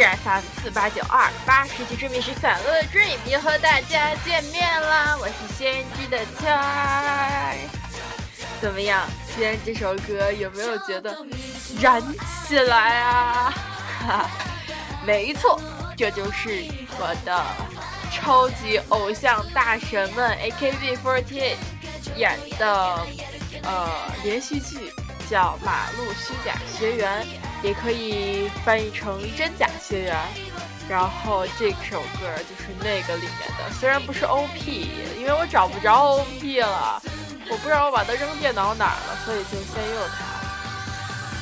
是 FM 四八九二八，十七追迷是散落的 dream，又和大家见面啦！我是先知的谦儿，怎么样？今天这首歌有没有觉得燃起来啊？哈，没错，这就是我的超级偶像大神们 AKB48 演的呃连续剧，叫《马路虚假学员》。也可以翻译成真假学员，然后这首歌就是那个里面的，虽然不是 OP，因为我找不着 OP 了，我不知道我把它扔电脑哪儿了，所以就先用它。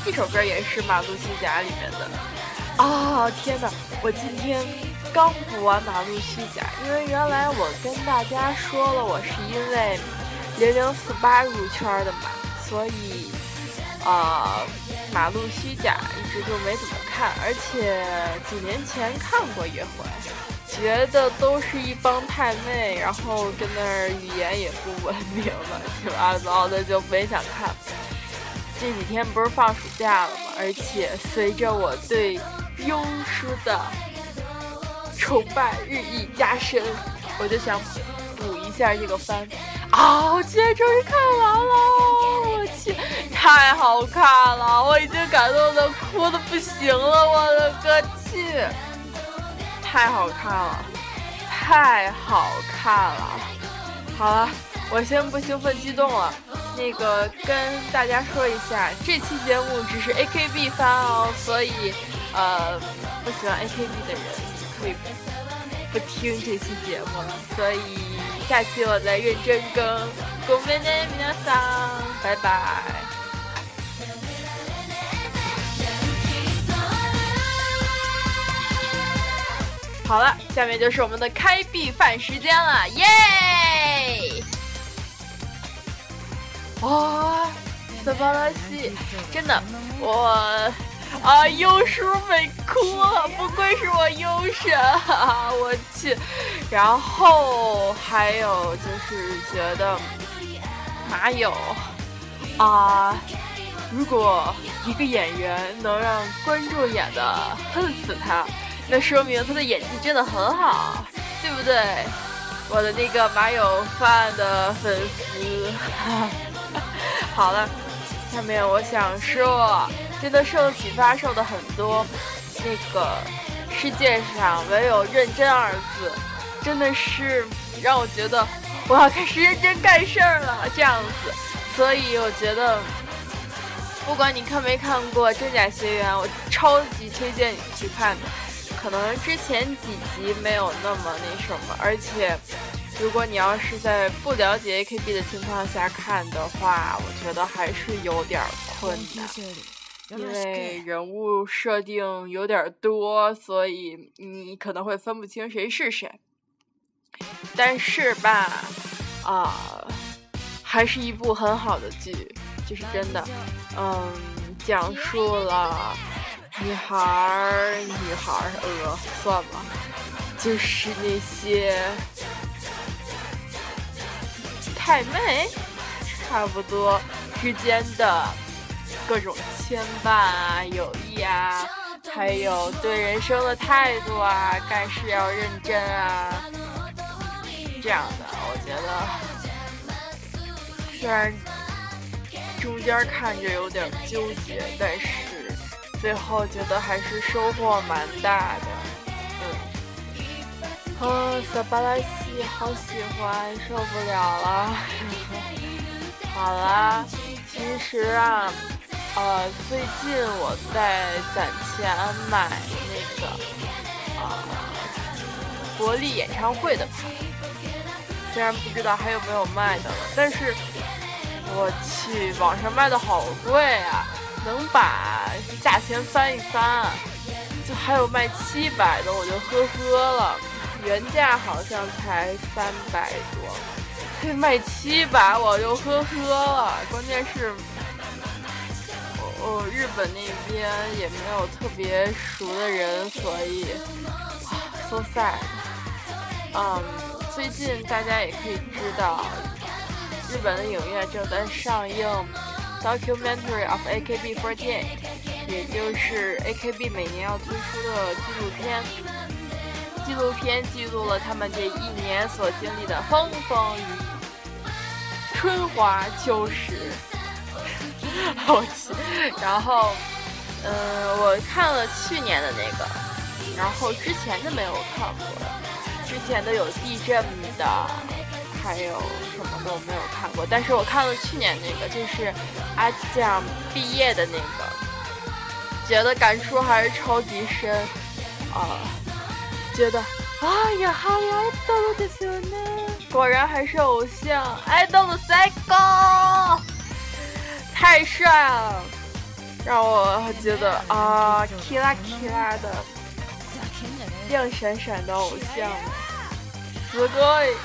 这首歌也是《马路西甲》里面的。啊，天哪！我今天刚补完《马路西甲》，因为原来我跟大家说了，我是因为零零四八入圈的嘛，所以。啊，马路虚假一直就没怎么看，而且几年前看过一回，觉得都是一帮太妹，然后跟那儿语言也不文明了，七八糟的就没想看。这几天不是放暑假了吗？而且随着我对优叔的崇拜日益加深，我就想补一下这个番。啊！我今天终于看完了，太好看了！我已经感动的哭的不行了，我的个去！太好看了，太好看了！好了，我先不兴奋激动了。那个跟大家说一下，这期节目只是 AKB 番哦，所以呃，不喜欢 AKB 的人可以不听这期节目了，所以。下期我再认真更，ごめんね皆さん，拜拜。 好了，下面就是我们的开闭饭时间了，耶！哇，什么东西？真的，我。啊，优叔没哭了，不愧是我优神啊！我去，然后还有就是觉得马友啊，如果一个演员能让观众演的恨死他，那说明他的演技真的很好，对不对？我的那个马友范的粉丝，好了，下面我想说。真的受启发，受的很多。那个世界上唯有认真二字，真的是让我觉得我要开始认真干事儿了这样子。所以我觉得，不管你看没看过《真假学员》，我超级推荐你去看的。可能之前几集没有那么那什么，而且如果你要是在不了解 AKB 的情况下看的话，我觉得还是有点困难。因为人物设定有点多，所以你可能会分不清谁是谁。但是吧，啊，还是一部很好的剧，这是真的。嗯，讲述了女孩儿、女孩儿呃，算吧，就是那些太妹，差不多之间的。各种牵绊啊，友谊啊，还有对人生的态度啊，干事要认真啊，这样的，我觉得虽然中间看着有点纠结，但是最后觉得还是收获蛮大的。嗯，啊，小巴拉西好喜欢，受不了了。好啦，其实啊。呃，最近我在攒钱买那个啊国立演唱会的票，虽然不知道还有没有卖的了，但是我去网上卖的好贵啊，能把价钱翻一翻，就还有卖七百的，我就呵呵了，原价好像才三百多，这卖七百我就呵呵了，关键是。哦，日本那边也没有特别熟的人，所以，so sad。嗯，最近大家也可以知道，日本的影院正在上映《Documentary of AKB48》，也就是 AKB 每年要推出的纪录片。纪录片记录了他们这一年所经历的风风雨雨、春华秋实。好奇，然后，嗯，我看了去年的那个，然后之前的没有看过，之前的有地震的，还有什么的我没有看过，但是我看了去年那个，就是阿酱毕业的那个，觉得感触还是超级深，啊，觉得，哎呀，哈呀，爱豆的小呢，果然还是偶像，爱豆的帅哥。太帅了，让我觉得啊，k 拉 k 拉的，亮闪闪的偶像，死鬼。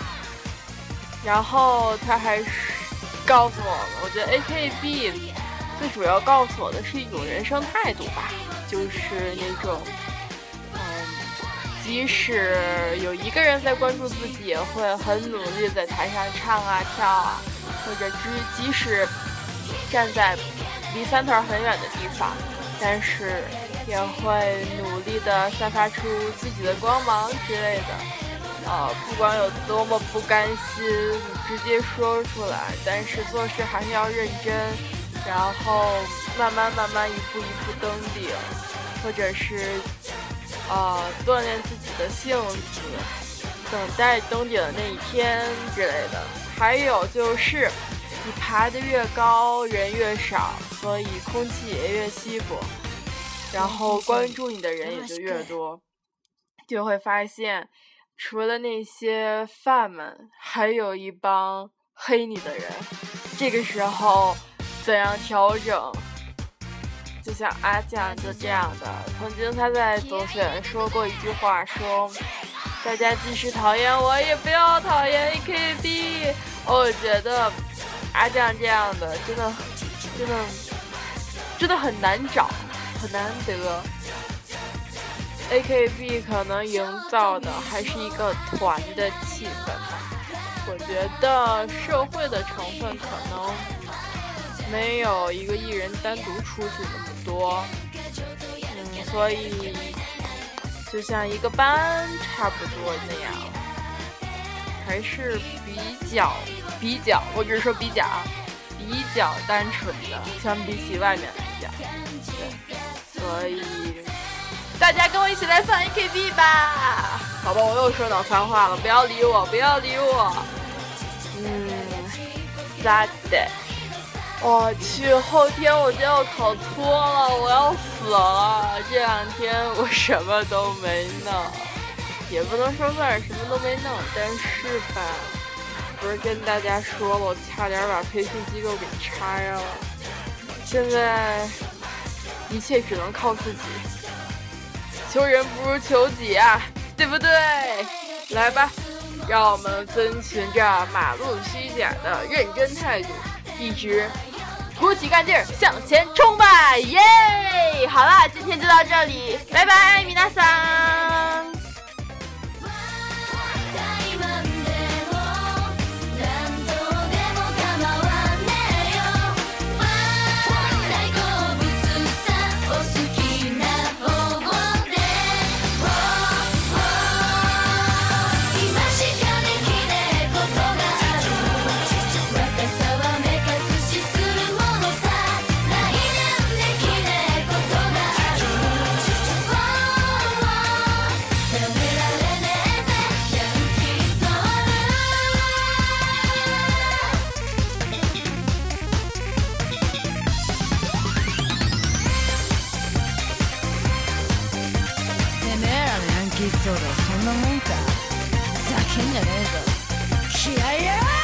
然后他还是告诉我们，我觉得 AKB 最主要告诉我的是一种人生态度吧，就是那种，嗯，即使有一个人在关注自己，也会很努力在台上唱啊跳啊，或者即即使。站在离三团很远的地方，但是也会努力的散发出自己的光芒之类的。呃，不管有多么不甘心，直接说出来，但是做事还是要认真，然后慢慢慢慢一步一步登顶，或者是啊锻炼自己的性子，等待登顶的那一天之类的。还有就是。你爬得越高，人越少，所以空气也越稀薄，然后关注你的人也就越多，就会发现，除了那些饭们，还有一帮黑你的人。这个时候，怎样调整？就像阿酱就这样的，曾经他在总选说过一句话，说：“大家即使讨厌我，也不要讨厌 AKB。”我觉得。阿酱这样的真的，真的，真的很难找，很难得。AKB 可能营造的还是一个团的气氛吧。我觉得社会的成分可能没有一个艺人单独出去那么多。嗯，所以就像一个班差不多那样，还是比较。比较，我只是说比较，比较单纯的，相比起外面来讲，对，所以大家跟我一起来放 AKB 吧，好吧，我又说脑残话了，不要理我，不要理我，嗯，咋的？我去，后天我就要考托了，我要死了，这两天我什么都没弄，也不能说算是什么都没弄，但是吧。不是跟大家说了，我差点把培训机构给拆了。现在一切只能靠自己，求人不如求己啊，对不对？来吧，让我们遵循着马路虚假的认真态度，一直鼓起干劲儿向前冲吧！耶！好啦，今天就到这里，拜拜，米娜桑。そろそんなもんか。ざけんじゃねえぞ。気合いや